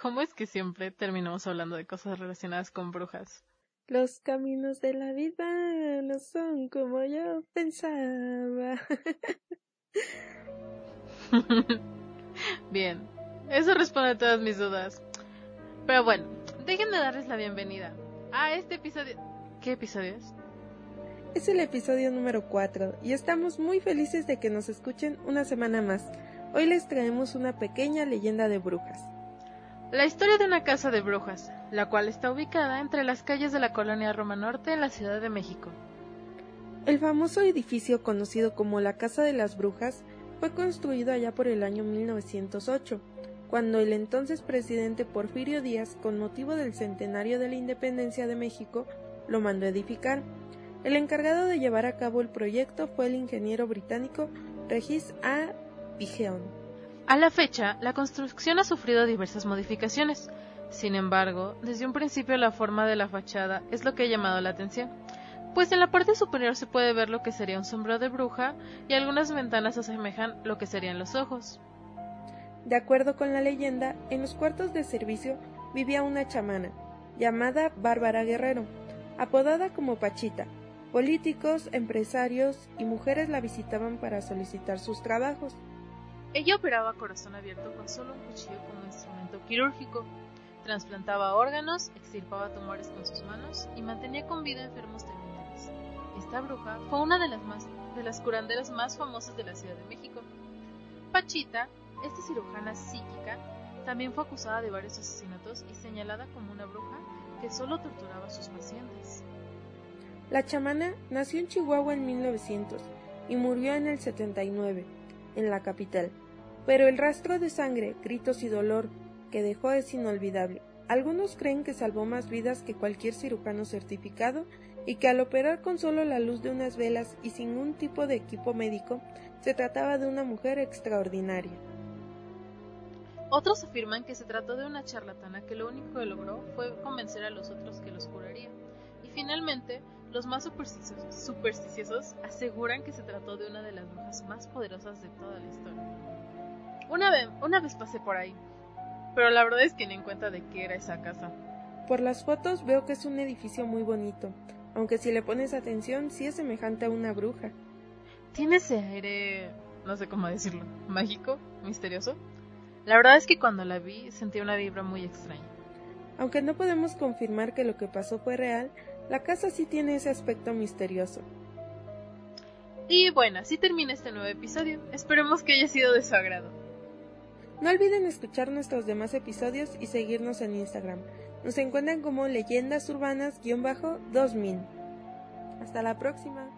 ¿Cómo es que siempre terminamos hablando de cosas relacionadas con brujas? Los caminos de la vida no son como yo pensaba. Bien, eso responde a todas mis dudas. Pero bueno, déjenme darles la bienvenida a este episodio. ¿Qué episodio es? Es el episodio número 4 y estamos muy felices de que nos escuchen una semana más. Hoy les traemos una pequeña leyenda de brujas. La historia de una casa de brujas, la cual está ubicada entre las calles de la colonia Roma Norte en la Ciudad de México. El famoso edificio conocido como la Casa de las Brujas fue construido allá por el año 1908, cuando el entonces presidente Porfirio Díaz, con motivo del centenario de la independencia de México, lo mandó edificar. El encargado de llevar a cabo el proyecto fue el ingeniero británico Regis A. Pigeon. A la fecha, la construcción ha sufrido diversas modificaciones. Sin embargo, desde un principio la forma de la fachada es lo que ha llamado la atención, pues en la parte superior se puede ver lo que sería un sombrero de bruja y algunas ventanas asemejan lo que serían los ojos. De acuerdo con la leyenda, en los cuartos de servicio vivía una chamana, llamada Bárbara Guerrero, apodada como Pachita. Políticos, empresarios y mujeres la visitaban para solicitar sus trabajos. Ella operaba corazón abierto con solo un cuchillo como instrumento quirúrgico, trasplantaba órganos, extirpaba tumores con sus manos y mantenía con vida enfermos terminales. Esta bruja fue una de las, más, de las curanderas más famosas de la Ciudad de México. Pachita, esta cirujana psíquica, también fue acusada de varios asesinatos y señalada como una bruja que solo torturaba a sus pacientes. La chamana nació en Chihuahua en 1900 y murió en el 79 en la capital. Pero el rastro de sangre, gritos y dolor que dejó es inolvidable. Algunos creen que salvó más vidas que cualquier cirujano certificado y que al operar con solo la luz de unas velas y sin un tipo de equipo médico, se trataba de una mujer extraordinaria. Otros afirman que se trató de una charlatana que lo único que logró fue convencer a los otros que los curaría. Y finalmente, los más supersticiosos, aseguran que se trató de una de las brujas más poderosas de toda la historia. Una vez, una vez pasé por ahí, pero la verdad es que ni en cuenta de qué era esa casa. Por las fotos veo que es un edificio muy bonito, aunque si le pones atención sí es semejante a una bruja. Tiene ese aire, no sé cómo decirlo, mágico, misterioso. La verdad es que cuando la vi sentí una vibra muy extraña. Aunque no podemos confirmar que lo que pasó fue real, la casa sí tiene ese aspecto misterioso. Y bueno, así termina este nuevo episodio. Esperemos que haya sido de su agrado. No olviden escuchar nuestros demás episodios y seguirnos en Instagram. Nos encuentran como leyendas urbanas-2000. Hasta la próxima.